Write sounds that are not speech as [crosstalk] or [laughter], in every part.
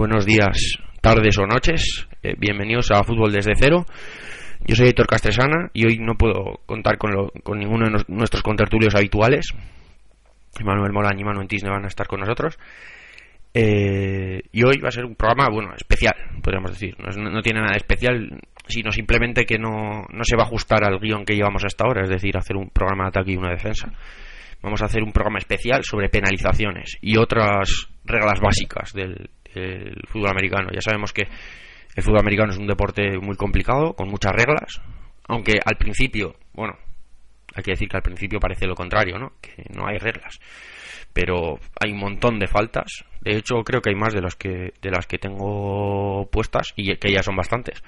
buenos días, tardes o noches. Eh, bienvenidos a Fútbol desde cero. Yo soy Héctor Castresana y hoy no puedo contar con, lo- con ninguno de nuestros contertulios habituales. Manuel Morán y Manuel Tisne van a estar con nosotros. Eh, y hoy va a ser un programa, bueno, especial, podríamos decir. No, tiene nada especial, sino simplemente que no, no se va a ajustar al guion que llevamos hasta ahora, es decir, hacer un programa de ataque y una defensa. Vamos a hacer un programa especial sobre penalizaciones y otras reglas básicas del, del fútbol americano. Ya sabemos que el fútbol americano es un deporte muy complicado, con muchas reglas, aunque al principio, bueno, hay que decir que al principio parece lo contrario, ¿no? Que no hay reglas. Pero hay un montón de faltas. De hecho, creo que hay más de las que de las que tengo puestas y que ya son bastantes.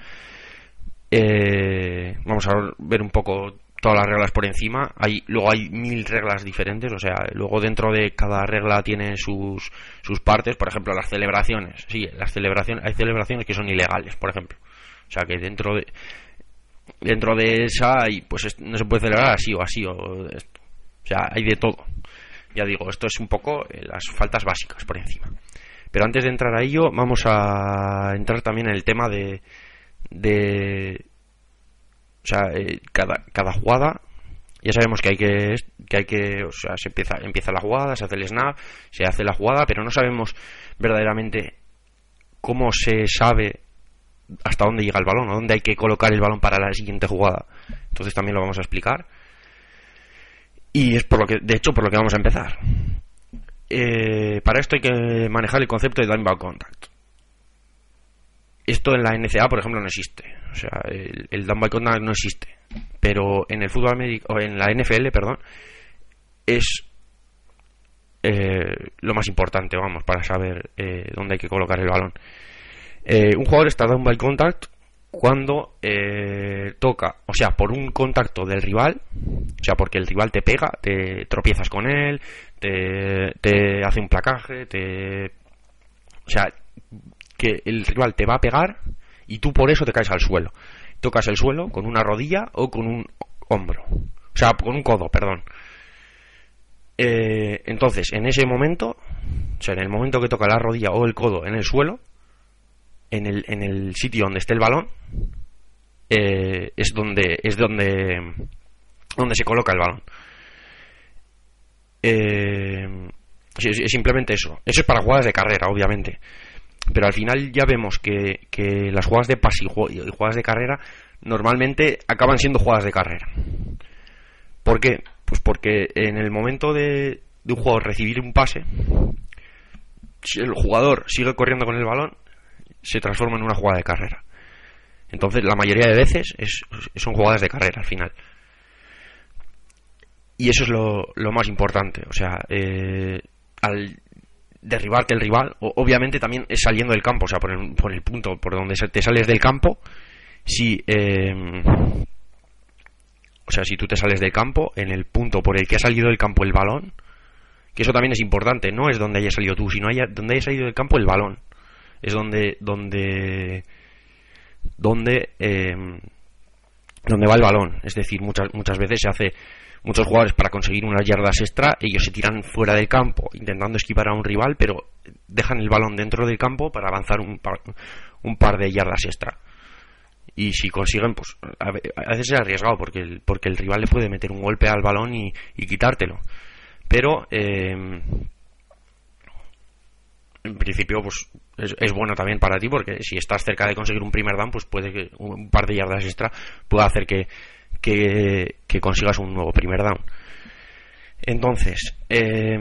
Eh, vamos a ver un poco todas las reglas por encima. Hay, luego hay mil reglas diferentes, o sea, luego dentro de cada regla tiene sus, sus partes, por ejemplo, las celebraciones. Sí, las celebraciones, hay celebraciones que son ilegales, por ejemplo. O sea, que dentro de dentro de esa hay, pues es- no se puede celebrar así o así o. O sea, hay de todo. Ya digo, esto es un poco eh, las faltas básicas por encima. Pero antes de entrar a ello, vamos a entrar también en el tema de de o sea, eh, cada, cada jugada ya sabemos que hay que que hay que o sea, se empieza empieza la jugada, se hace el snap, se hace la jugada, pero no sabemos verdaderamente cómo se sabe hasta dónde llega el balón, o dónde hay que colocar el balón para la siguiente jugada. Entonces también lo vamos a explicar. Y es por lo que, de hecho, por lo que vamos a empezar. Eh, para esto hay que manejar el concepto de down ball contact. Esto en la NCA, por ejemplo, no existe. O sea, el, el down ball contact no existe. Pero en el fútbol americano, o en la NFL, perdón, es eh, lo más importante, vamos, para saber eh, dónde hay que colocar el balón. Eh, un jugador está down by contact cuando eh, toca, o sea, por un contacto del rival, o sea, porque el rival te pega, te tropiezas con él, te, te hace un placaje, te... O sea, que el rival te va a pegar y tú por eso te caes al suelo. Tocas el suelo con una rodilla o con un hombro. O sea, con un codo, perdón. Eh, entonces, en ese momento, o sea, en el momento que toca la rodilla o el codo en el suelo, en el, en el sitio donde esté el balón, eh, es donde es donde donde se coloca el balón. Eh, es, es simplemente eso. Eso es para jugadas de carrera, obviamente. Pero al final ya vemos que, que las jugadas de pase y ju- y jugadas de carrera normalmente acaban siendo jugadas de carrera. ¿Por qué? Pues porque en el momento de, de un jugador recibir un pase, si el jugador sigue corriendo con el balón, se transforma en una jugada de carrera. Entonces, la mayoría de veces es- son jugadas de carrera al final. Y eso es lo, lo más importante. O sea, eh, al derribarte el rival, o- obviamente también es saliendo del campo, o sea, por el, por el punto por donde te sales del campo, si. eh, o sea, si tú te sales del campo, en el punto por el que ha salido del campo el balón, que eso también es importante, no es donde haya salido tú, sino haya, donde haya salido del campo el balón. Es donde. donde. donde. eh, donde va el balón. Es decir, muchas, muchas veces se hace. Muchos jugadores para conseguir unas yardas extra, ellos se tiran fuera del campo intentando esquivar a un rival, pero dejan el balón dentro del campo para avanzar un par, un par de yardas extra. Y si consiguen, pues a ve- a veces es arriesgado porque el, porque el rival le puede meter un golpe al balón y, y quitártelo. Pero eh, en principio pues es, es bueno también para ti porque si estás cerca de conseguir un primer down pues puede que un par de yardas extra pueda hacer que, que, consigas un nuevo primer down. Entonces eh,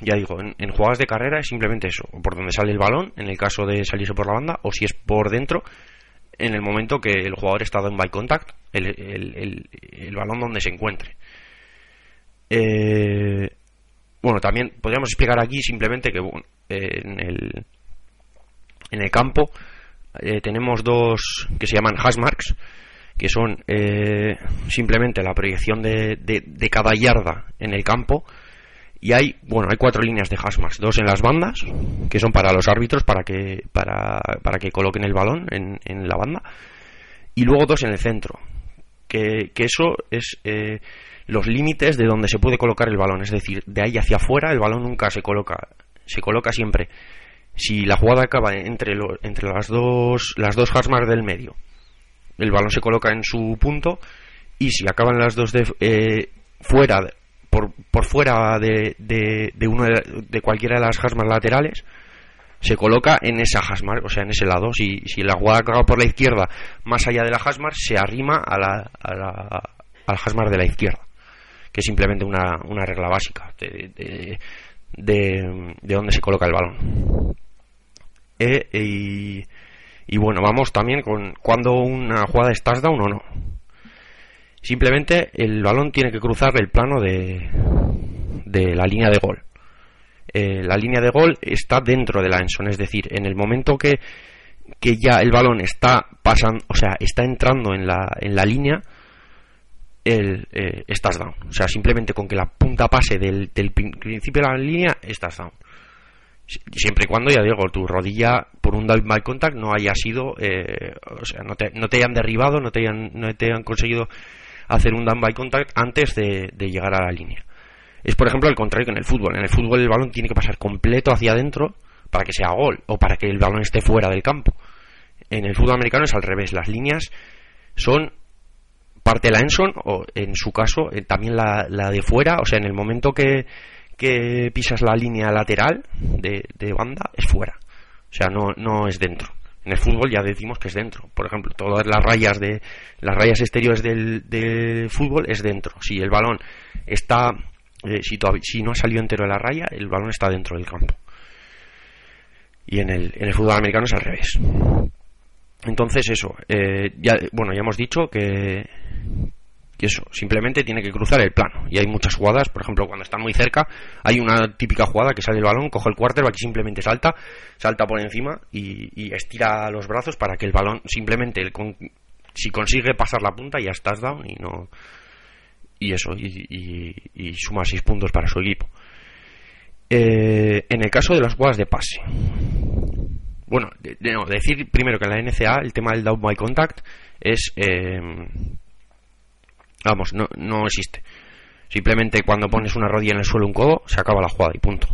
ya digo en, jugadas de carrera es simplemente eso por donde sale el balón en el caso de salirse por la banda o si es por dentro en el momento que el jugador está en by contact el, balón donde se encuentre. Eh, bueno, también podríamos explicar aquí simplemente que bueno, en, el, en el campo eh, tenemos dos que se llaman hash marks, que son eh, simplemente la proyección de, de, cada yarda en el campo. Y hay, bueno, hay cuatro líneas de hash marks, dos en las bandas, que son para los árbitros, para que, para, para que coloquen el balón en, en la banda, y luego dos en el centro, que, que eso es eh, los límites de donde se puede colocar el balón, es decir, de ahí hacia afuera el balón nunca se coloca, se coloca siempre. Si la jugada acaba entre, entre las dos las dos hasmars del medio, el balón se coloca en su punto y si acaban las dos de, eh, fuera por, por fuera de, de, de, uno de, cualquiera de las hasmars laterales se coloca en esa hasmar, o sea, en ese lado. Si, si la jugada acaba por la izquierda, más allá de la hasmar, se arrima a la, a la, al hasmar de la izquierda, que es simplemente una, una regla básica de, de, de, de dónde se coloca el balón. E, y, y, bueno, vamos también con cuando una jugada es touchdown o no. Simplemente el balón tiene que cruzar el plano de, de la línea de gol. Eh, la línea de gol está dentro de la enson, es decir, en el momento que, que ya el balón está pasando, o sea, está entrando en la, en la línea, el, eh, estás down. O sea, simplemente con que la punta pase del, del principio de la línea, estás down. Siempre y cuando, ya digo, tu rodilla por un down by contact no haya sido, eh, o sea, no te, no te, hayan derribado, no te hayan, no te hayan conseguido hacer un down by contact antes de, de llegar a la línea. Es, por ejemplo, el contrario que en el fútbol. En el fútbol el balón tiene que pasar completo hacia adentro para que sea gol o para que el balón esté fuera del campo. En el fútbol americano es al revés. Las líneas son parte de la Enson o en su caso eh, también la, la, de fuera, o sea, en el momento que, que pisas la línea lateral de, de, banda es fuera, o sea, no, no es dentro. En el fútbol ya decimos que es dentro. Por ejemplo, todas las rayas de las rayas exteriores del, del fútbol es dentro. Si el balón está eh, si, no ha salido entero de la raya, el balón está dentro del campo. Y en el, en el fútbol americano es al revés. Entonces eso, eh, ya, bueno, ya hemos dicho que, que eso, simplemente tiene que cruzar el plano. Y hay muchas jugadas, por ejemplo, cuando están muy cerca, hay una típica jugada que sale el balón, coge el quarterback y simplemente salta, salta por encima y, y estira los brazos para que el balón simplemente, si consigue pasar la punta, ya estás down y no, y eso, y, y, suma 6 puntos para su equipo. Eh, en el caso de las jugadas de pase, bueno, de, no, decir primero que en la NCA el tema del down by contact es, eh, vamos, no, no existe. Simplemente cuando pones una rodilla en el suelo, un codo, se acaba la jugada y punto.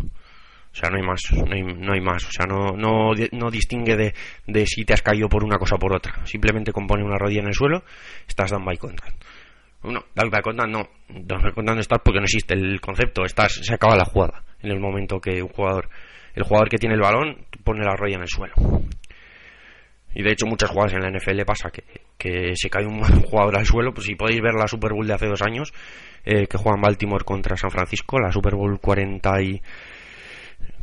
O sea, no hay más, no hay, no hay más. O sea, no, no, no distingue de, de, si te has caído por una cosa o por otra. Simplemente con poner una rodilla en el suelo, estás down by contact. No, down by contact no. Down by contact no estás porque no existe el concepto. Estás, se acaba la jugada en el momento que un jugador, el jugador que tiene el balón, pone la rodilla en el suelo. Y de hecho muchas jugadas en la NFL pasa que, que se cae un [laughs] jugador al suelo. Pues si podéis ver la Super Bowl de hace dos años, eh, que juegan Baltimore contra San Francisco, la Super Bowl 40 y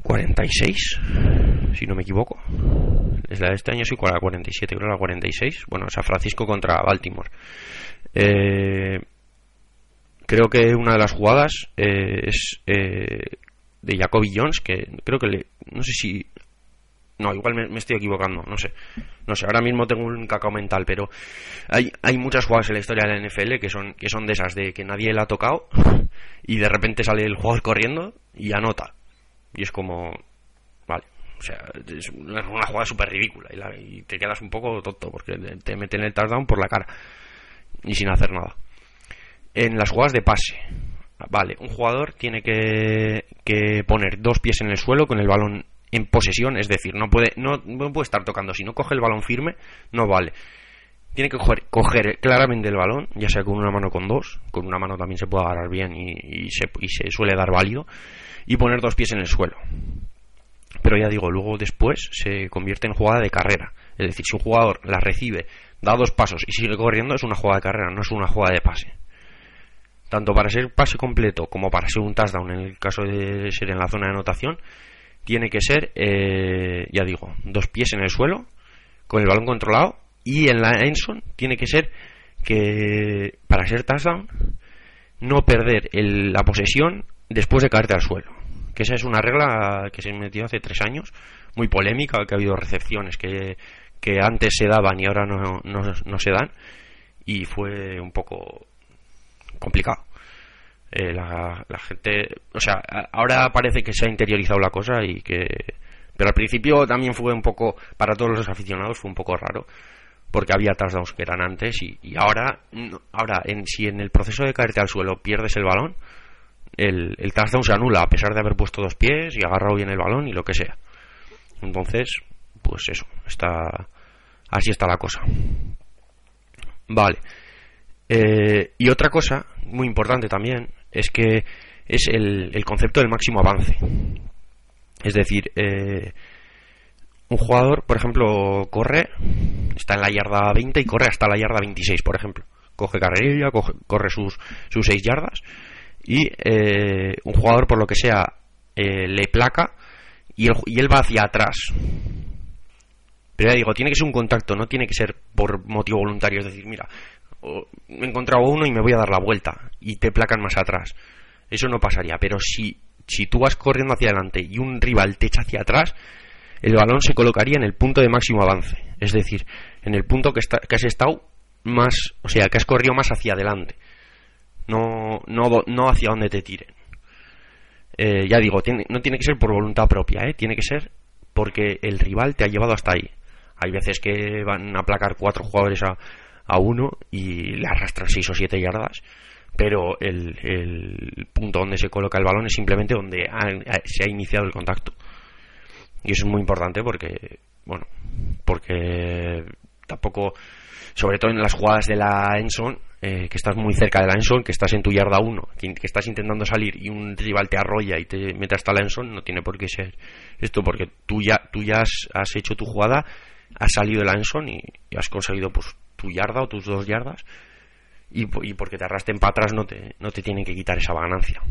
46, si no me equivoco. Es la de este año, sí, la 47, creo la 46. Bueno, San Francisco contra Baltimore. Eh, creo que una de las jugadas eh, es eh, de Jacoby Jones, que creo que le, no sé si no, igual me, me, estoy equivocando, no sé. No sé, ahora mismo tengo un cacao mental, pero hay, hay muchas jugadas en la historia de la NFL que son, que son de esas, de que nadie la ha tocado y de repente sale el jugador corriendo y anota. Y es como, vale, o sea, es una, una jugada súper ridícula y, y, te quedas un poco tonto porque te meten el touchdown por la cara y sin hacer nada. En las jugadas de pase, vale, un jugador tiene que, que poner dos pies en el suelo con el balón en posesión, es decir, no puede, no, puede estar tocando. Si no coge el balón firme, no vale. Tiene que coger, coger, claramente el balón, ya sea con una mano o con dos. Con una mano también se puede agarrar bien y, y, se, y se suele dar válido. Y poner dos pies en el suelo. Pero ya digo, luego después se convierte en jugada de carrera. Es decir, si un jugador la recibe, da dos pasos y sigue corriendo, es una jugada de carrera, no es una jugada de pase. Tanto para ser pase completo como para ser un touchdown, en el caso de ser en la zona de anotación, tiene que ser, eh, ya digo, dos pies en el suelo, con el balón controlado, y en la Enson tiene que ser que para ser touchdown no perder el, la posesión después de caerte al suelo. Que esa es una regla que se metió hace tres años, muy polémica, que ha habido recepciones que, que antes se daban y ahora no, no, no se dan, y fue un poco complicado. Eh, la, gente, o sea, ahora parece que se ha interiorizado la cosa y que, pero al principio también fue un poco, para todos los aficionados fue un poco raro, porque había touchdowns que eran antes y, y ahora, ahora en, si en el proceso de caerte al suelo pierdes el balón, el, el touchdown se anula a pesar de haber puesto dos pies y agarrado bien el balón y lo que sea. Entonces, pues eso, está así está la cosa. Vale. Eh, y otra cosa muy importante también es que es el, el concepto del máximo avance. Es decir, eh, un jugador, por ejemplo, corre, está en la yarda 20 y corre hasta la yarda 26, por ejemplo. Coge carrerilla, corre sus, sus 6 yardas y eh, un jugador, por lo que sea, eh, le placa y y él va hacia atrás. Pero ya digo, tiene que ser un contacto, no tiene que ser por motivo voluntario. Es decir, mira, me he encontrado uno y me voy a dar la vuelta y te placan más atrás. Eso no pasaría. Pero si, si tú vas corriendo hacia adelante y un rival te echa hacia atrás, el balón se colocaría en el punto de máximo avance, es decir, en el punto que, está, que has estado más, o sea, que has corrido más hacia adelante, no, no, no hacia donde te tiren. Eh, ya digo, tiene, no tiene que ser por voluntad propia, ¿eh? tiene que ser porque el rival te ha llevado hasta ahí. Hay veces que van a placar cuatro jugadores a, a uno y le arrastran seis o siete yardas, pero el, punto donde se coloca el balón es simplemente donde se ha iniciado el contacto. Y eso es muy importante porque, bueno, porque tampoco, sobre todo en las jugadas de la Enson, eh, que estás muy cerca de la Enson, que estás en tu yarda 1, que, estás intentando salir y un rival te arrolla y te mete hasta la Enson, no tiene por qué ser esto, porque tú ya, tú ya has, hecho tu jugada, has salido de la Enson y, has conseguido pues tu yarda o tus dos yardas y, y porque te arrasten para atrás no te, no te tienen que quitar esa ganancia.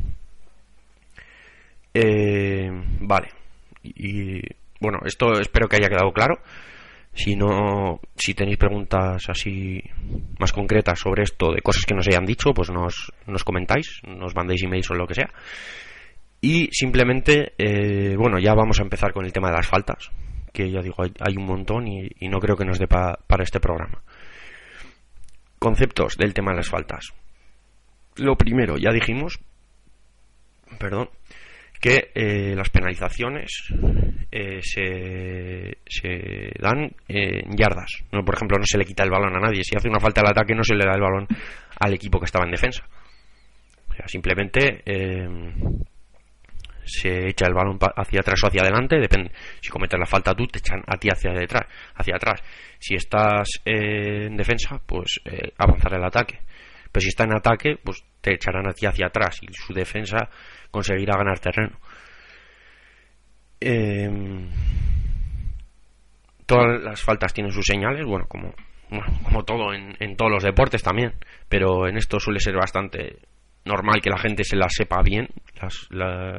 Eh, vale, y bueno, esto espero que haya quedado claro. Si no, si tenéis preguntas así más concretas sobre esto, de cosas que nos hayan dicho, pues nos, nos comentáis, nos mandéis emails o lo que sea. Y simplemente, eh, bueno, ya vamos a empezar con el tema de las faltas, que ya digo, hay, un montón y, no creo que nos dé para este programa. Conceptos del tema de las faltas. Lo primero, ya dijimos, perdón, que eh, las penalizaciones eh, se, se, dan en yardas. ¿no? Por ejemplo, no se le quita el balón a nadie. Si hace una falta al ataque, no se le da el balón al equipo que estaba en defensa. O sea, simplemente eh, se echa el balón hacia atrás o hacia adelante. Depende. Si cometes la falta tú, te echan a ti hacia detrás, hacia atrás. Si estás en defensa, pues avanzar el ataque. Pero si está en ataque, pues te echarán a ti hacia atrás y su defensa conseguirá ganar terreno. Em, todas las faltas tienen sus señales, bueno, como, como todo en, todos los deportes también, pero en esto suele ser bastante normal que la gente se las sepa bien, las,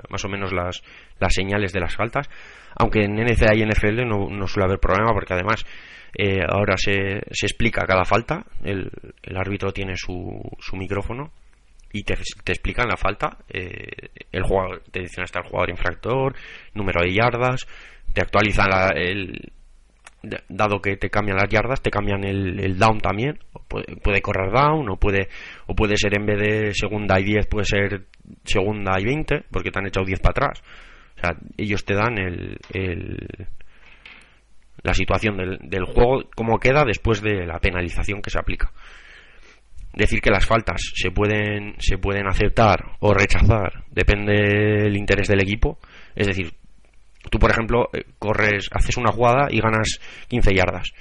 más o menos las, las señales de las faltas, aunque en NCA y NFL no, no suele haber problema porque además eh, ahora se, se explica cada falta, el, el árbitro tiene su, su micrófono y te, te explican la falta, eh, el jugador, te dicen hasta el jugador infractor, número de yardas, te actualizan el, dado que te cambian las yardas, te cambian el, down también, puede, correr down, o puede, o puede ser en vez de segunda y 10, puede ser segunda y 20, porque te han echado 10 para atrás. O sea, ellos te dan el, el la situación del, del juego, cómo queda después de la penalización que se aplica decir que las faltas se pueden, se pueden aceptar o rechazar, depende del interés del equipo. Es decir, tú, por ejemplo, eh, corres, haces una jugada y ganas 15 yardas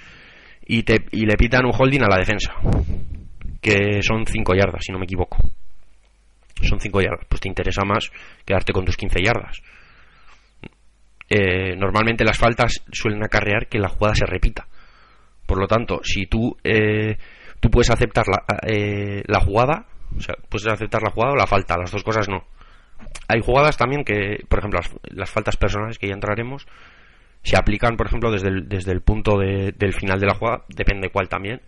y, te, y le pitan un holding a la defensa, que son 5 yardas, si no me equivoco. Son 5 yardas, pues te interesa más quedarte con tus 15 yardas. Eh, normalmente las faltas suelen acarrear que la jugada se repita. Por lo tanto, si tú eh, tú puedes aceptar la, eh, la jugada, o sea, puedes aceptar la jugada o la falta, las dos cosas no. Hay jugadas también que, por ejemplo, las, faltas personales que ya entraremos, se aplican, por ejemplo, desde el, desde el punto de, del final de la jugada, depende cuál también,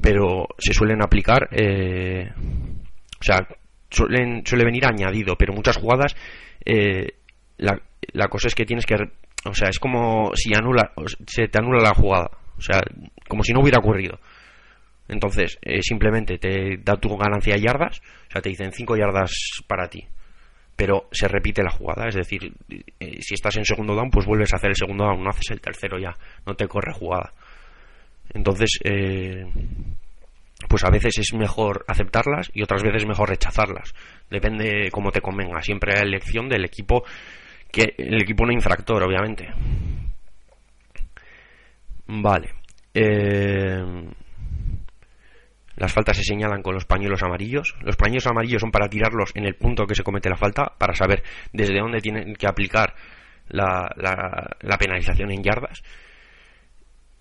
pero se suelen aplicar, eh, o sea, suelen, suele venir añadido, pero muchas jugadas, eh, la, la cosa es que tienes que, o sea, es como si anula, se te anula la jugada, o sea, como si no hubiera ocurrido. Entonces, eh, simplemente te da tu ganancia de yardas, o sea, te dicen 5 yardas para ti, pero se repite la jugada, es decir, eh, si estás en segundo down, pues vuelves a hacer el segundo down, no haces el tercero ya, no te corre jugada. Entonces, eh, pues a veces es mejor aceptarlas y otras veces es mejor rechazarlas. Depende cómo te convenga. Siempre hay elección del equipo, que el equipo no infractor, obviamente. Vale. Eh, las faltas se señalan con los pañuelos amarillos. Los pañuelos amarillos son para tirarlos en el punto que se comete la falta, para saber desde dónde tienen que aplicar la, la, penalización en yardas.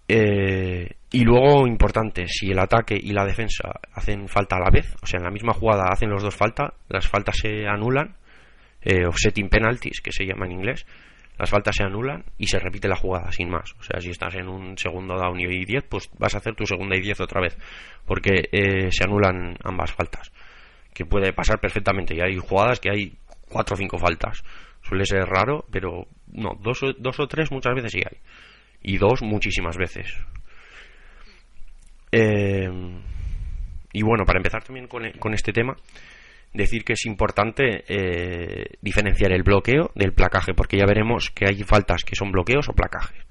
Eh, y luego, importante, si el ataque y la defensa hacen falta a la vez, o sea, en la misma jugada hacen los dos falta, las faltas se anulan, eh, offsetting penalties, que se llama en inglés, las faltas se anulan y se repite la jugada sin más. O sea, si estás en un segundo down y 10, pues vas a hacer tu segunda y 10 otra vez, porque eh, se anulan ambas faltas, que puede pasar perfectamente. Y hay jugadas que hay cuatro o cinco faltas. Suele ser raro, pero no, dos, dos o tres muchas veces sí hay. Y dos muchísimas veces. Eh, y bueno, para empezar también con, con este tema, decir que es importante eh, diferenciar el bloqueo del placaje, porque ya veremos que hay faltas que son bloqueos o placajes.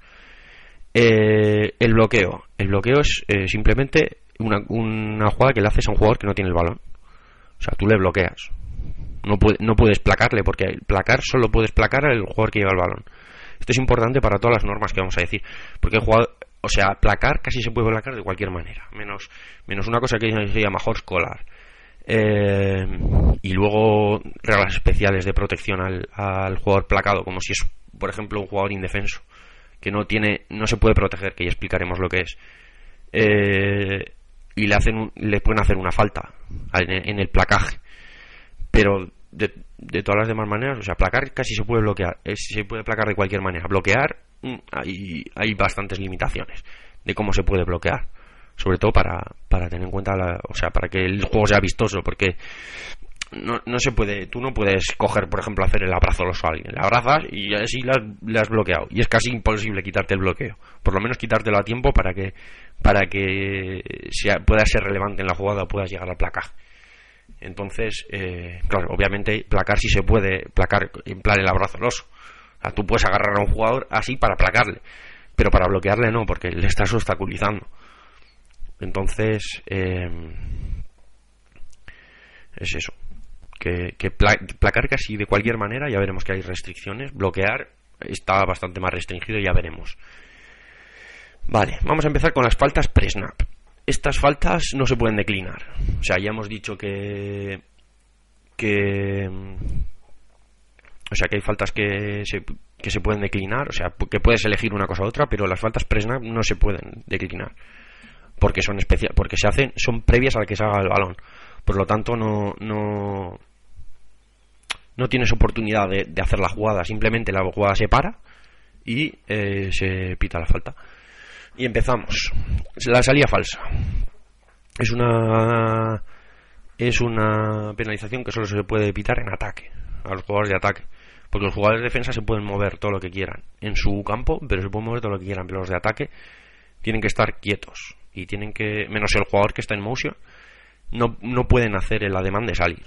Eh, el bloqueo. El bloqueo es eh, simplemente una, una, jugada que le haces a un jugador que no tiene el balón. O sea, tú le bloqueas. No, no puedes placarle, porque placar solo puedes placar al jugador que lleva el balón. Esto es importante para todas las normas que vamos a decir, porque el jugador, o sea, placar casi se puede placar de cualquier manera, menos, menos una cosa que se llama horse eh, y luego reglas especiales de protección al, jugador placado, como si es, por ejemplo, un jugador indefenso, que no tiene, no se puede proteger, que ya explicaremos lo que es. Eh, y le hacen le pueden hacer una falta en, el placaje. Pero de, todas las demás maneras, o sea, placar casi se puede bloquear, se puede placar de cualquier manera. Bloquear, mm, hay bastantes limitaciones de cómo se puede bloquear sobre todo para, para tener en cuenta, o sea, para que el juego sea vistoso, porque no, no se puede, tú no puedes coger, por ejemplo, hacer el abrazo a alguien, le abrazas y así le has, bloqueado, y es casi imposible quitarte el bloqueo, por lo menos quitártelo a tiempo para que, para que sea, pueda ser relevante en la jugada o puedas llegar al placar. Entonces, eh, claro, obviamente placar si se puede, placar en plan el abrazo al oso. O sea, tú puedes agarrar a un jugador así para placarle, pero para bloquearle no, porque le estás obstaculizando. Entonces, em, es eso. Que, placar casi de cualquier manera, ya veremos que hay restricciones. Bloquear está bastante más restringido, ya veremos. Vale, vamos a empezar con las faltas pre-snap. Estas faltas no se pueden declinar. O sea, ya hemos dicho que. que. O sea, que hay faltas que se, que se pueden declinar. O sea, que puedes elegir una cosa u otra, pero las faltas pre-snap no se pueden declinar porque son especial, porque se hacen, son previas al que se haga el balón. Por lo tanto, no, no, no tienes oportunidad de, hacer la jugada, simplemente la jugada se para y eh, se pita la falta. Y empezamos. La salida falsa. Es una es una penalización que solo se puede pitar en ataque, a los jugadores de ataque. Porque los jugadores de defensa se pueden mover todo lo que quieran en su campo, pero se pueden mover todo lo que quieran. Pero los de ataque tienen que estar quietos y tienen que, menos el jugador que está en motion, no, no pueden hacer el ademán de salir.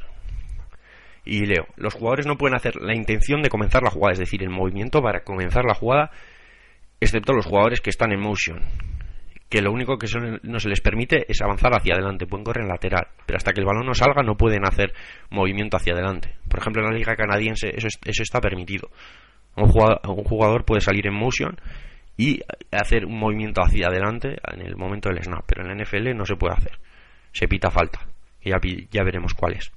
Y leo, los jugadores no pueden hacer la intención de comenzar la jugada, es decir, el movimiento para comenzar la jugada, excepto los jugadores que están en motion, que lo único que no se les permite es avanzar hacia adelante, pueden correr en lateral, pero hasta que el balón no salga no pueden hacer movimiento hacia adelante. Por ejemplo, en la liga canadiense eso, eso está permitido. Un jugador, un jugador puede salir en motion y hacer un movimiento hacia adelante en el momento del snap. Pero en la NFL no se puede hacer. Se pita falta. Y ya, ya veremos cuál es.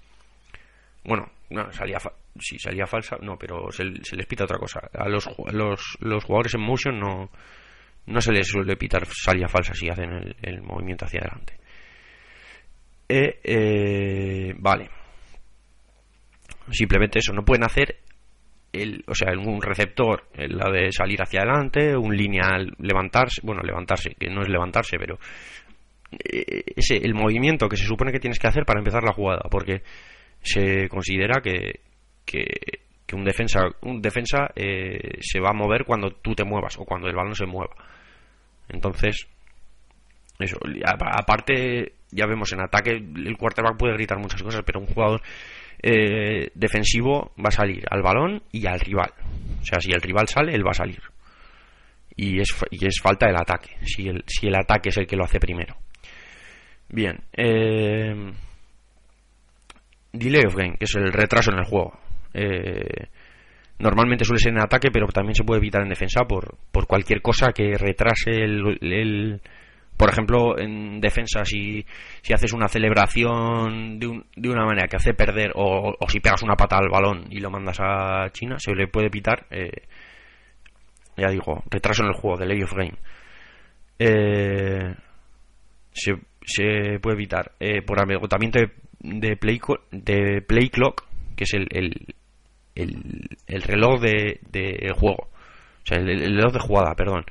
Bueno, no, salía si salía falsa, no, pero se, les pita otra cosa. A los, los, los, jugadores en motion no, no se les suele pitar salida falsa si hacen el, el movimiento hacia adelante. Eh, eh, vale. Simplemente eso, no pueden hacer o sea, un receptor, la de salir hacia adelante, un lineal levantarse, bueno, levantarse, que no es levantarse, pero eh, ese el movimiento que se supone que tienes que hacer para empezar la jugada, porque se considera que, que, un defensa un defensa eh, se va a mover cuando tú te muevas o cuando el balón se mueva. Entonces, eso, aparte, ya vemos en ataque, el quarterback puede gritar muchas cosas, pero un jugador eh, defensivo va a salir al balón y al rival. O sea, si el rival sale, él va a salir. Y es, y es falta del ataque, si el, si el ataque es el que lo hace primero. Bien. Eh, delay of game, que es el retraso en el juego. Eh, normalmente suele ser en ataque, pero también se puede evitar en defensa por, por cualquier cosa que retrase el, por ejemplo, en defensa, si, si haces una celebración de, de una manera que hace perder, o, si pegas una pata al balón y lo mandas a China, se le puede evitar, eh, ya digo, retraso en el juego de Lady of Game. Eh, se, puede evitar eh, por agotamiento de, de, play, de play clock, que es el, el, reloj de, de, juego. O sea, el, reloj de jugada, perdón.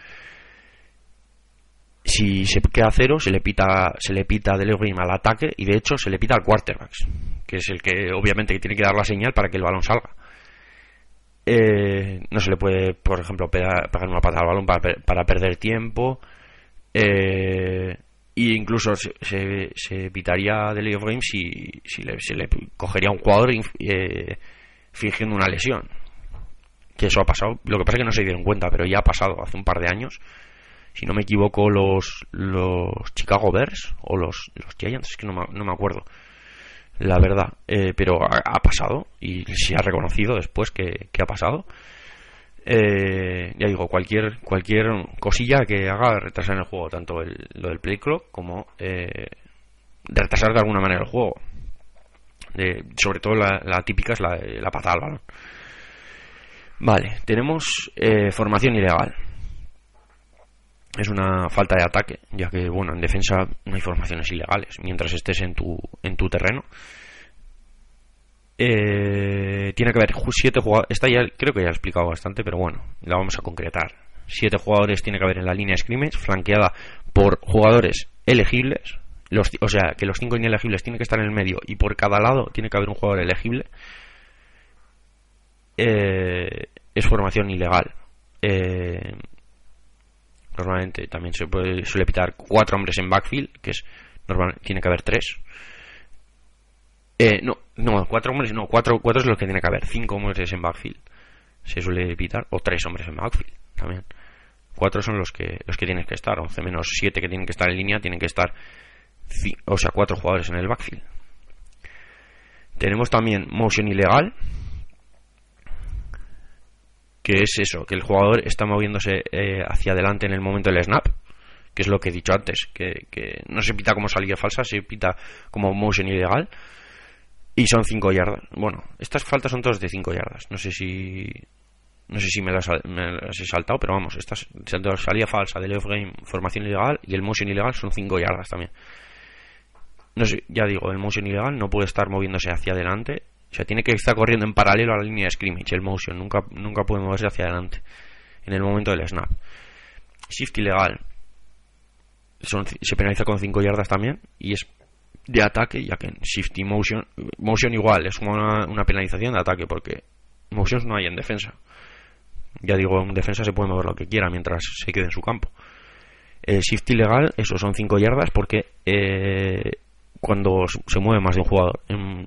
Si se queda cero, se le pita, se le pita del al ataque y de hecho se le pita al quarterback, que es el que obviamente tiene que dar la señal para que el balón salga. Eh, no se le puede, por ejemplo, pegar, una pata al balón para, para perder tiempo. Eh, y incluso se, se, pitaría del of Games si, si le, se le cogería un jugador eh, fingiendo una lesión. Que eso ha pasado. Lo que pasa es que no se dieron cuenta, pero ya ha pasado hace un par de años. Si no me equivoco, los, los Chicago Bears o los, los Giants, es que no me, no me acuerdo. La verdad. Eh, pero ha, pasado y se ha reconocido después que, ha pasado. Eh, ya digo, cualquier cualquier cosilla que haga retrasar en el juego, tanto el, lo del play clock como eh, retrasar de alguna manera el juego sobre todo la, típica es la, la patada al balón. Vale, tenemos eh, formación ilegal. Es una falta de ataque, ya que bueno, en defensa no hay formaciones ilegales mientras estés en tu, en tu terreno. Eh, tiene que haber siete jugadores. Esta ya creo que ya he explicado bastante, pero bueno, la vamos a concretar. Siete jugadores tiene que haber en la línea de scrimmage, flanqueada por jugadores elegibles, o sea, que los cinco inelegibles tienen que estar en el medio y por cada lado tiene que haber un jugador elegible, eh, es formación ilegal. Eh, normalmente también se puede suele pitar cuatro hombres en backfield, que es normal, tiene que haber tres. Eh, no, no, cuatro hombres, no, cuatro, cuatro es lo que tiene que haber, cinco hombres en backfield se suele pitar, o tres hombres en backfield también. Cuatro son los que los que tienen que estar, once menos siete que tienen que estar en línea, tienen que estar o sea, cuatro jugadores en el backfield. Tenemos también motion ilegal, que es eso, que el jugador está moviéndose eh, hacia adelante en el momento del snap, que es lo que he dicho antes, que, no se pita como salida falsa, se pita como motion ilegal, y son 5 yardas. Bueno, estas faltas son todas de 5 yardas, no sé si... No sé si me las, he saltado, pero vamos, estas salida falsa, del off game, formación ilegal y el motion ilegal son 5 yardas también no sé, ya digo, el motion ilegal no puede estar moviéndose hacia adelante. O sea, tiene que estar corriendo en paralelo a la línea de scrimmage, el motion. Nunca, nunca puede moverse hacia adelante en el momento del snap. Shift ilegal se penaliza con 5 yardas también y es de ataque, ya que en shift y motion, motion igual, es una, una penalización de ataque porque motions no hay en defensa. Ya digo, en defensa se puede mover lo que quiera mientras se quede en su campo. El shift ilegal, eso son 5 yardas porque eh, cuando se mueve más de un jugador. En,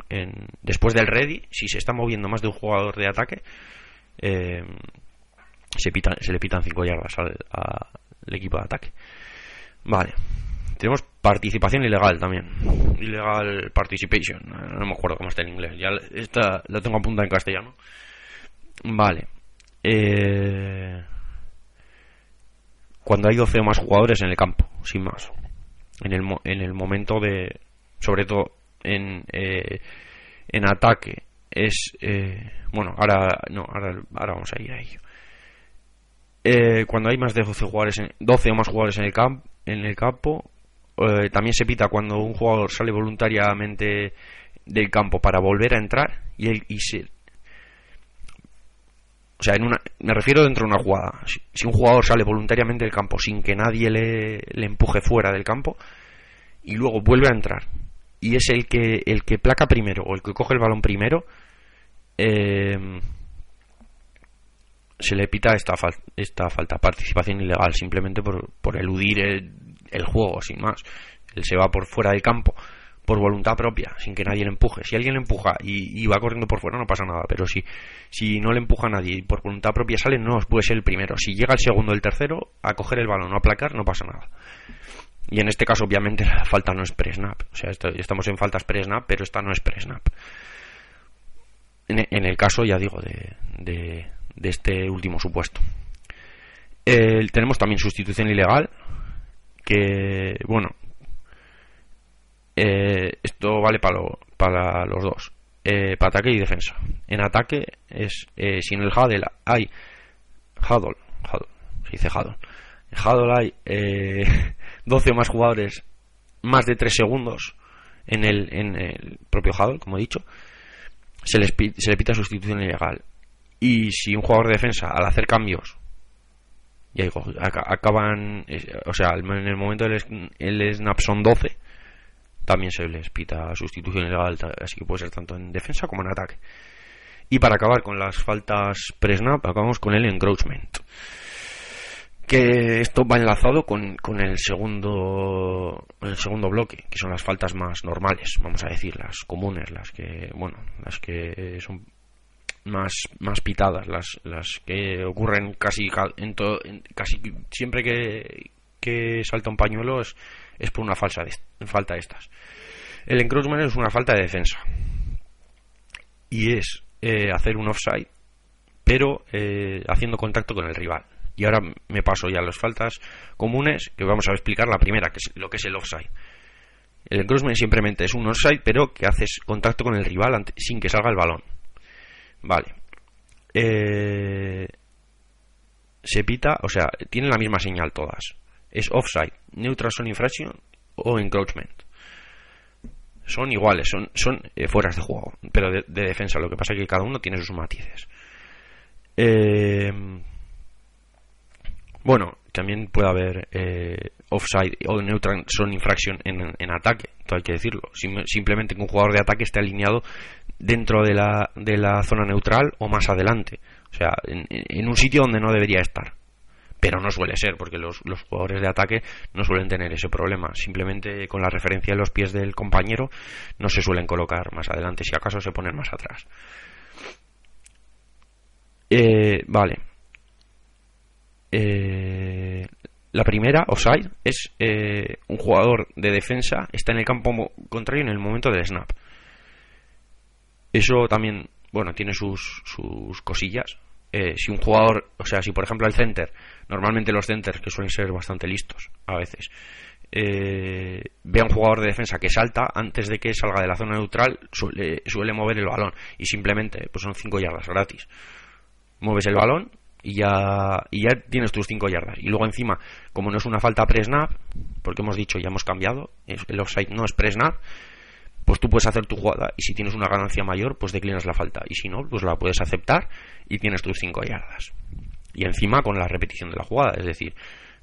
después del ready, si se está moviendo más de un jugador de ataque, eh, se, le pitan 5 yardas al, equipo de ataque. Vale. Tenemos participación ilegal también. Ilegal participation. No me acuerdo cómo está en inglés. Ya esta la tengo apuntada en castellano. Vale. Eh, cuando hay 12 o más jugadores en el campo, sin más. En el, en el momento de, sobre todo en, eh, en ataque, es. Eh, bueno, ahora, no, ahora, ahora vamos a ir a ello. Eh, cuando hay más de 12 jugadores, en, 12 o más jugadores en el, camp, en el campo, también se pita cuando un jugador sale voluntariamente del campo para volver a entrar y, el, y se, o sea, en una, me refiero dentro de una jugada. Si, un jugador sale voluntariamente del campo sin que nadie le, le, empuje fuera del campo y luego vuelve a entrar y es el que el que placa primero o el que coge el balón primero eh, se le pita esta, esta falta participación ilegal simplemente por, por eludir el, juego sin más. Él se va por fuera del campo por voluntad propia sin que nadie le empuje. Si alguien le empuja y, va corriendo por fuera no pasa nada pero si si no le empuja a nadie y por voluntad propia sale no puede ser el primero. Si llega el segundo o el tercero a coger el balón o a placar no pasa nada y en este caso, obviamente, la falta no es pre-snap. O sea, estamos en faltas pre-snap, pero esta no es pre-snap. en, el caso, ya digo, de, de, este último supuesto. tenemos también sustitución ilegal, que, bueno, eh, esto vale para, para los dos, eh, para ataque y defensa. En ataque es, eh, si en el Huddle hay Huddle, se dice Huddle, Huddle hay 12 o más jugadores más de 3 segundos en el, en el propio Huddle, como he dicho, se, les, se le pita sustitución ilegal. Y si un jugador de defensa, al hacer cambios, y acaban, o sea, en el momento del el snap son 12, también se les pita sustitución ilegal, así que puede ser tanto en defensa como en ataque. Y para acabar con las faltas pre-snap, acabamos con el encroachment. Que esto va enlazado con, con el segundo el segundo bloque, que son las faltas más normales, vamos a decir, las comunes, las que, bueno, las que son más, más pitadas, las, las que ocurren casi en, todo, casi siempre que, que salta un pañuelo es, es por una falsa falta de estas. El encroachment es una falta de defensa y es eh, hacer un offside, pero eh, haciendo contacto con el rival. Y ahora me paso ya a las faltas comunes, que vamos a explicar la primera, que es lo que es el offside. El encroachment simplemente es un offside, pero que haces contacto con el rival sin que salga el balón. Vale. Eh, se pita, o sea, tienen la misma señal todas es offside, neutral zone infraction o encroachment. Son iguales, son, son eh, fueras de juego, pero de, defensa. Lo que pasa es que cada uno tiene sus matices. Eh, bueno, también puede haber eh, offside o neutral zone infraction en, ataque, todo hay que decirlo. simplemente que un jugador de ataque esté alineado dentro de la, de la zona neutral o más adelante. O sea, en un sitio donde no debería estar pero no suele ser porque los, jugadores de ataque no suelen tener ese problema. Simplemente con la referencia de los pies del compañero no se suelen colocar más adelante, si acaso se ponen más atrás. Eh, vale. Eh, la primera, offside, es eh, un jugador de defensa está en el campo contrario en el momento del snap. Eso también, bueno, tiene sus, sus cosillas. si un jugador, o sea, si por ejemplo el center normalmente los centers, que suelen ser bastante listos a veces, eh, ve a un jugador de defensa que salta antes de que salga de la zona neutral, suele, suele mover el balón y simplemente pues son 5 yardas gratis. Mueves el balón y ya, y ya tienes tus 5 yardas. Y luego encima, como no es una falta pre-snap, porque hemos dicho, ya hemos cambiado, el offside no es pre-snap, pues tú puedes hacer tu jugada y si tienes una ganancia mayor, pues declinas la falta. Y si no, pues la puedes aceptar y tienes tus 5 yardas y encima con la repetición de la jugada. Es decir,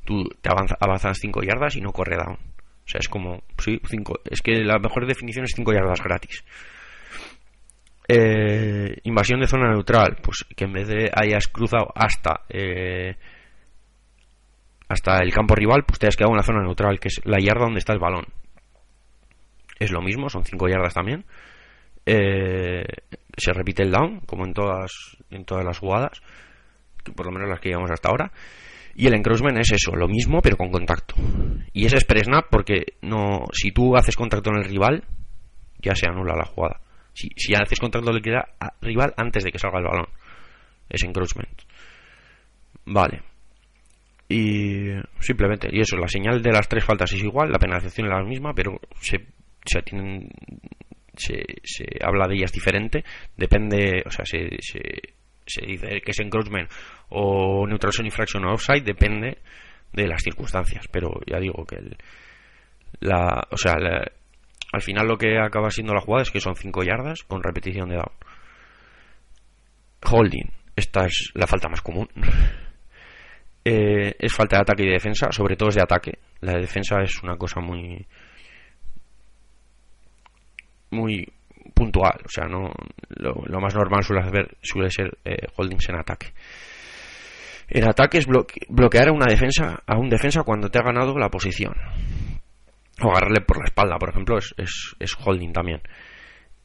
tú te avanzas 5 yardas y no corre down. O sea, es como, sí, cinco, es que la mejor definición es 5 yardas gratis. Eh, invasión de zona neutral, pues que en vez de hayas cruzado hasta eh, hasta el campo rival, pues te has quedado en la zona neutral, que es la yarda donde está el balón. Es lo mismo, son 5 yardas también. Eh, se repite el down, como en todas, en todas las jugadas por lo menos las que llevamos hasta ahora. Y el encroachment es eso, lo mismo pero con contacto. Y ese es pre-snap porque no, si tú haces contacto en el rival, ya se anula la jugada. Si, si haces contacto en el rival antes de que salga el balón, es encroachment. Vale. Y simplemente, y eso, la señal de las tres faltas es igual, la penalización es la misma, pero se, se tienen se, se habla de ellas diferente, depende, o sea, se, se dice que es encroachment o neutral zone infraction o offside depende de las circunstancias pero ya digo que la o sea al final lo que acaba siendo la jugada es que son 5 yardas con repetición de down holding esta es la falta más común [laughs] eh, es falta de ataque y de defensa sobre todo es de ataque la de defensa es una cosa muy muy puntual, o sea, no lo, más normal suele, haber, suele ser eh, holdings en ataque. En ataque es bloquear a una defensa a un defensa cuando te ha ganado la posición. O agarrarle por la espalda, por ejemplo, es, es, holding también.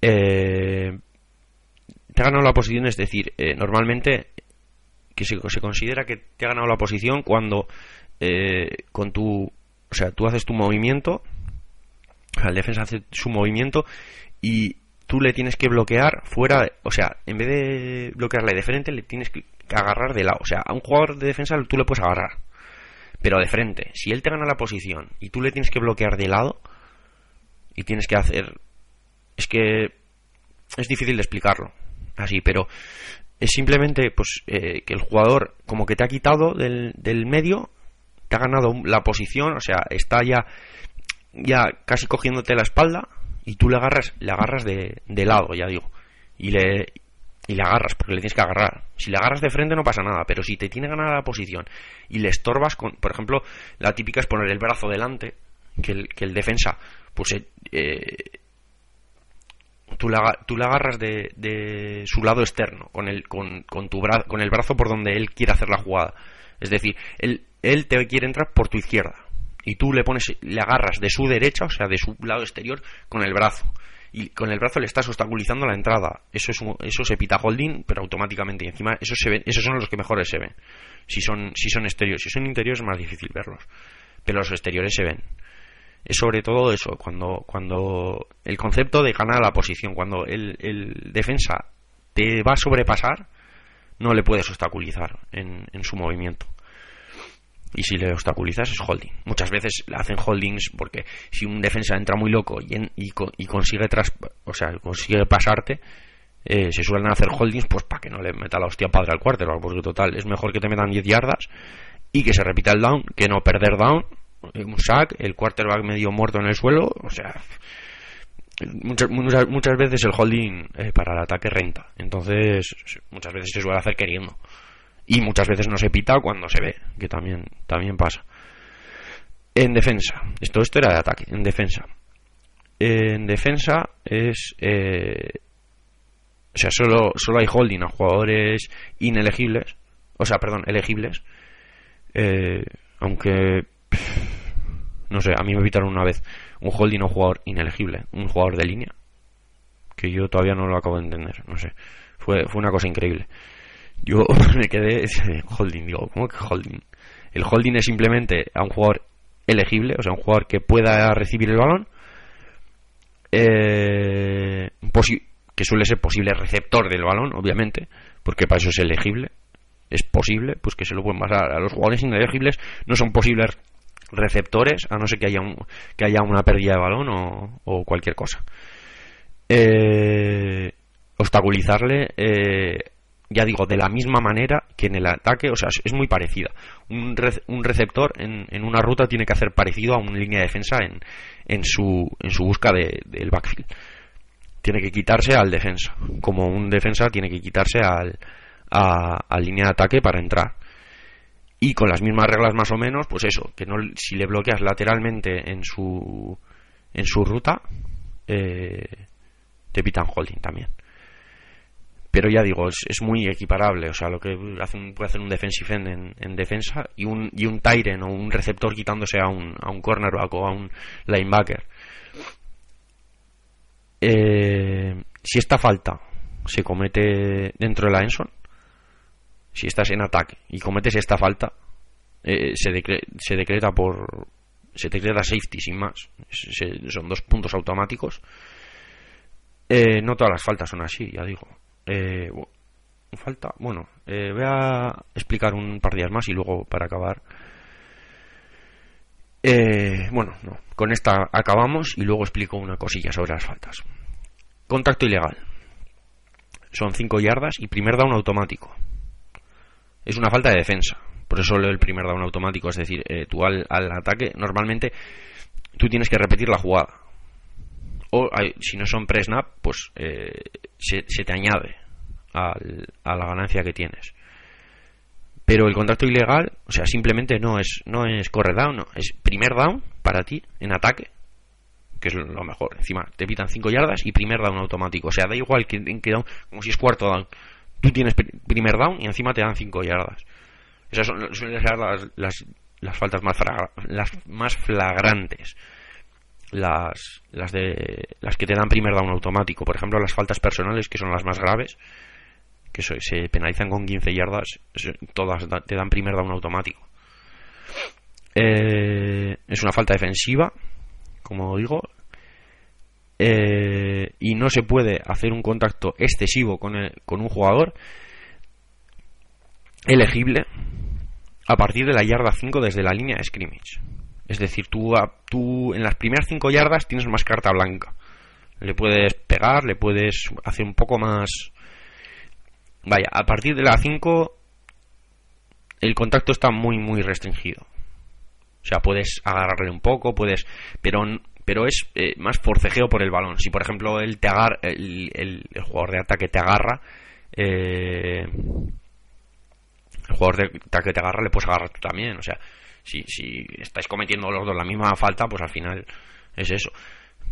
Eh, te ha ganado la posición, es decir, eh, normalmente que se, se, considera que te ha ganado la posición cuando con tu, o sea, tú haces tu movimiento, o sea, el defensa hace su movimiento y tú le tienes que bloquear fuera, o sea, en vez de bloquearle de frente, le tienes que agarrar de lado. O sea, a un jugador de defensa tú le puedes agarrar, pero de frente. Si él te gana la posición y tú le tienes que bloquear de lado y tienes que hacer, es que es difícil de explicarlo así, pero es simplemente pues eh, que el jugador como que te ha quitado del, del medio, te ha ganado la posición, o sea, está ya ya casi cogiéndote la espalda y tú le agarras, le agarras de, de lado, ya digo, y le, y le agarras, porque le tienes que agarrar. Si le agarras de frente no pasa nada, pero si te tiene ganada la posición y le estorbas con, por ejemplo, la típica es poner el brazo delante, que el, que el defensa, pues eh, eh tú, le, tú le agarras de, de, su lado externo, con el, con, con, tu bra con el brazo por donde él quiere hacer la jugada. Es decir, él, él te quiere entrar por tu izquierda y tú le pones, le agarras de su derecha, o sea, de su lado exterior, con el brazo. Y con el brazo le estás obstaculizando la entrada. Eso es eso se pita holding, pero automáticamente. Y encima, esos, se ven, esos son los que mejores se ven. Si son, si son exteriores. Si son interiores es más difícil verlos. Pero los exteriores se ven. Es sobre todo eso, cuando, cuando el concepto de ganar la posición, cuando el, el defensa te va a sobrepasar, no le puedes obstaculizar en, en su movimiento y si le obstaculizas es holding. Muchas veces hacen holdings porque si un defensa entra muy loco y, y, consigue tras, o sea, consigue pasarte, eh, se suelen hacer holdings pues para que no le meta la hostia padre al quarterback, porque total es mejor que te metan 10 yardas y que se repita el down que no perder down, un sack, el quarterback medio muerto en el suelo, o sea, muchas, muchas, veces el holding eh, para el ataque renta, entonces muchas veces se suele hacer queriendo y muchas veces no se pita cuando se ve, que también, también pasa. En defensa, esto, esto era de ataque, en defensa. En defensa es... Eh, o sea, solo, solo hay holding a jugadores inelegibles, o sea, perdón, elegibles. Eh, aunque, no sé, a mí me evitaron una vez un holding a un jugador inelegible, un jugador de línea, que yo todavía no lo acabo de entender, no sé. Fue, fue una cosa increíble. Yo [laughs] me quedé holding, digo, ¿cómo que holding? El holding es simplemente a un jugador elegible, o sea, un jugador que pueda recibir el balón, eh, que suele ser posible receptor del balón, obviamente, porque para eso es elegible, es posible, pues que se lo pueden pasar. A los jugadores inelegibles no son posibles receptores, a no ser que haya, un, que haya una pérdida de balón o, cualquier cosa. Eh, obstaculizarle eh, ya digo, de la misma manera que en el ataque, o sea, es muy parecida. Un, un receptor en, en, una ruta tiene que hacer parecido a una línea de defensa en, en, su, en su busca de, del backfield. Tiene que quitarse al defensa, como un defensa tiene que quitarse al, a línea de ataque para entrar. Y con las mismas reglas más o menos, pues eso, que no si le bloqueas lateralmente en su, en su ruta, eh, te pitan holding también pero ya digo, es, es, muy equiparable. O sea, lo que hace puede hacer un defensive end en, defensa y un, y un Tyren o un receptor quitándose a un, a un cornerback o a un linebacker. Eh, si esta falta se comete dentro de la Enson, si estás en ataque y cometes esta falta, eh, se, se decreta por. Se decreta safety sin más. son dos puntos automáticos. Eh, no todas las faltas son así, ya digo. Eh, falta, bueno, eh, voy a explicar un par de días más y luego para acabar. Eh, bueno, no, con esta acabamos y luego explico una cosilla sobre las faltas. Contacto ilegal. Son 5 yardas y primer down automático. Es una falta de defensa. Por eso el primer down automático. Es decir, eh, tú al, al, ataque normalmente tú tienes que repetir la jugada. O si no son pre-snap, pues eh, se, te añade al, a la ganancia que tienes. Pero el contacto ilegal, o sea, simplemente no es, no es corre down, no, es primer down para ti en ataque, que es lo mejor. Encima te pitan 5 yardas y primer down automático. O sea, da igual que en que down, como si es cuarto down. Tú tienes primer down y encima te dan 5 yardas. Esas son, ser las, las, las faltas más, las más flagrantes las, las, de, las que te dan primer down automático. Por ejemplo, las faltas personales, que son las más graves, que se, penalizan con 15 yardas, todas te dan primer down automático. Eh, es una falta defensiva, como digo. eh, y no se puede hacer un contacto excesivo con, con un jugador elegible a partir de la yarda 5 desde la línea de scrimmage. Es decir, tú, tú en las primeras 5 yardas tienes más carta blanca. Le puedes pegar, le puedes hacer un poco más... Vaya, a partir de la 5 el contacto está muy, muy restringido. O sea, puedes agarrarle un poco, puedes... Pero, pero es eh, más forcejeo por el balón. Si, por ejemplo, el, te agar, el, el, jugador de ataque te agarra... Eh, el jugador de ataque te agarra, le puedes agarrar tú también. O sea, si, si estáis cometiendo los dos la misma falta, pues al final es eso.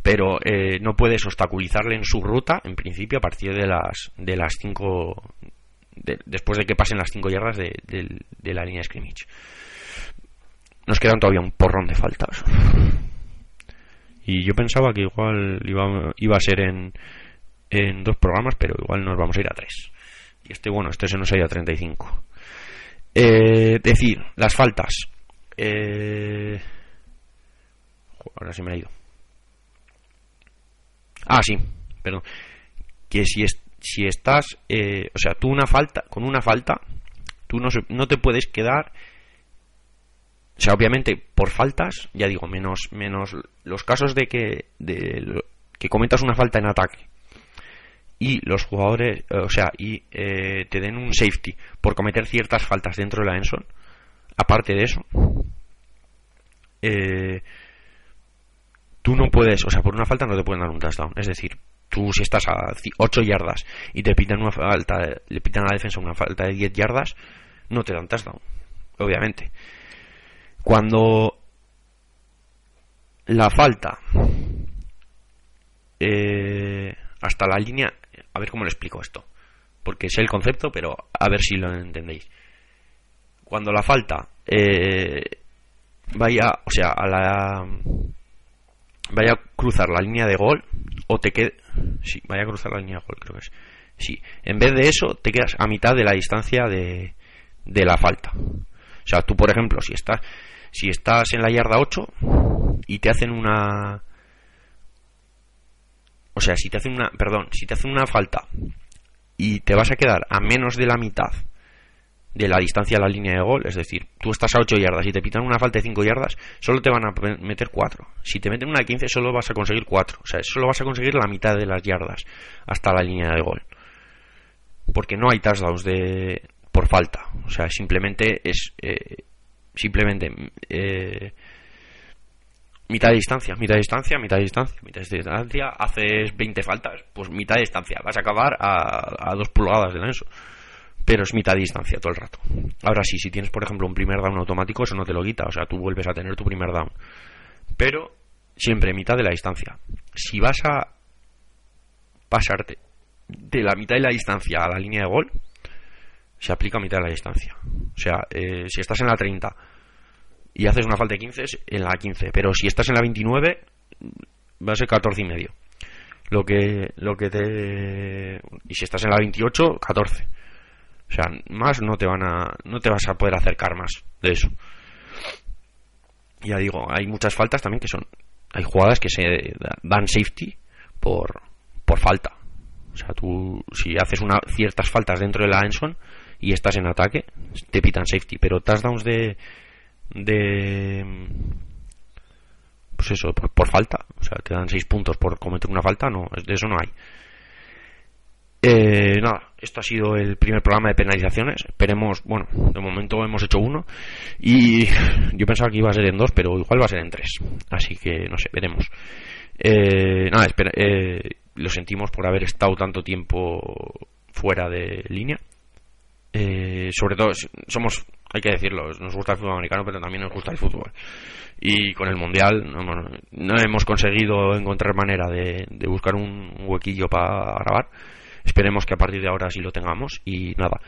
Pero eh, no puedes obstaculizarle en su ruta, en principio, a partir de las de las cinco, después de que pasen las cinco yardas de, de, la línea de scrimmage. Nos quedan todavía un porrón de faltas. Y yo pensaba que igual iba, iba a ser en, en dos programas, pero igual nos vamos a ir a tres. Y este, bueno, este se nos ha ido a 35. Eh, decir, las faltas. Eh... Ahora se me ha ido. Ah, sí, perdón. Que si, es, si estás, eh, o sea, tú una falta, con una falta, tú no, no te puedes quedar. O sea, obviamente, por faltas, ya digo, menos, menos los casos de que, de, que cometas una falta en ataque y los jugadores, eh, o sea, y eh, te den un safety por cometer ciertas faltas dentro de la Enson, aparte de eso, eh, tú no puedes, o sea, por una falta no te pueden dar un touchdown. Es decir, tú si estás a 8 yardas y te pitan una falta, le pitan a la defensa una falta de 10 yardas, no te dan touchdown, obviamente. Cuando la falta eh, hasta la línea a ver cómo le explico esto. Porque sé el concepto, pero a ver si lo entendéis. Cuando la falta eh, vaya, o sea, a la vaya a cruzar la línea de gol o te quede, sí, vaya a cruzar la línea de gol, creo que es. Sí, en vez de eso te quedas a mitad de la distancia de, de la falta. O sea, tú por ejemplo, si estás si estás en la yarda 8 y te hacen una o sea, si te hacen una, perdón, si te hacen una falta y te vas a quedar a menos de la mitad de la distancia a la línea de gol, es decir, tú estás a 8 yardas y te pitan una falta de 5 yardas, solo te van a meter 4. Si te meten una de 15, solo vas a conseguir 4. O sea, solo vas a conseguir la mitad de las yardas hasta la línea de gol. Porque no hay touchdowns de por falta. O sea, simplemente es eh, simplemente eh, mitad de distancia, mitad de distancia, mitad de distancia, mitad de distancia, haces 20 faltas, pues mitad de distancia, vas a acabar a, a dos pulgadas de eso. Pero es mitad de distancia todo el rato. Ahora sí, si tienes, por ejemplo, un primer down automático, eso no te lo quita, o sea, tú vuelves a tener tu primer down. Pero siempre mitad de la distancia. Si vas a pasarte de la mitad de la distancia a la línea de gol, se aplica mitad de la distancia. O sea, eh, si estás en la 30 y haces una falta de 15 en la 15. Pero si estás en la 29, va a ser 14 y medio. Lo que, lo que te. Y si estás en la 28, 14. O sea, más no te van a. No te vas a poder acercar más de eso. Ya digo, hay muchas faltas también que son. Hay jugadas que se dan safety por, por falta. O sea, tú, si haces una, ciertas faltas dentro de la Enson y estás en ataque, te pitan safety. Pero touchdowns de de pues eso por, falta o sea te dan 6 puntos por cometer una falta no de eso no hay eh, nada esto ha sido el primer programa de penalizaciones. Esperemos bueno de momento hemos hecho uno. Y yo pensaba que iba a ser en dos pero igual va a ser en tres. Así que no sé veremos. Eh, nada espera, eh, lo sentimos por haber estado tanto tiempo fuera de línea. Sobre todo somos hay que decirlo, nos gusta el fútbol americano, pero también nos gusta el fútbol. Y con el Mundial no, hemos conseguido encontrar manera de, buscar un huequillo para grabar. Esperemos que a partir de ahora sí lo tengamos y nada,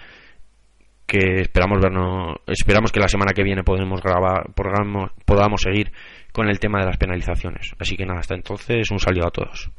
que esperamos vernos, esperamos que la semana que viene podamos grabar, podamos, podamos seguir con el tema de las penalizaciones. Así que nada, hasta entonces un saludo a todos.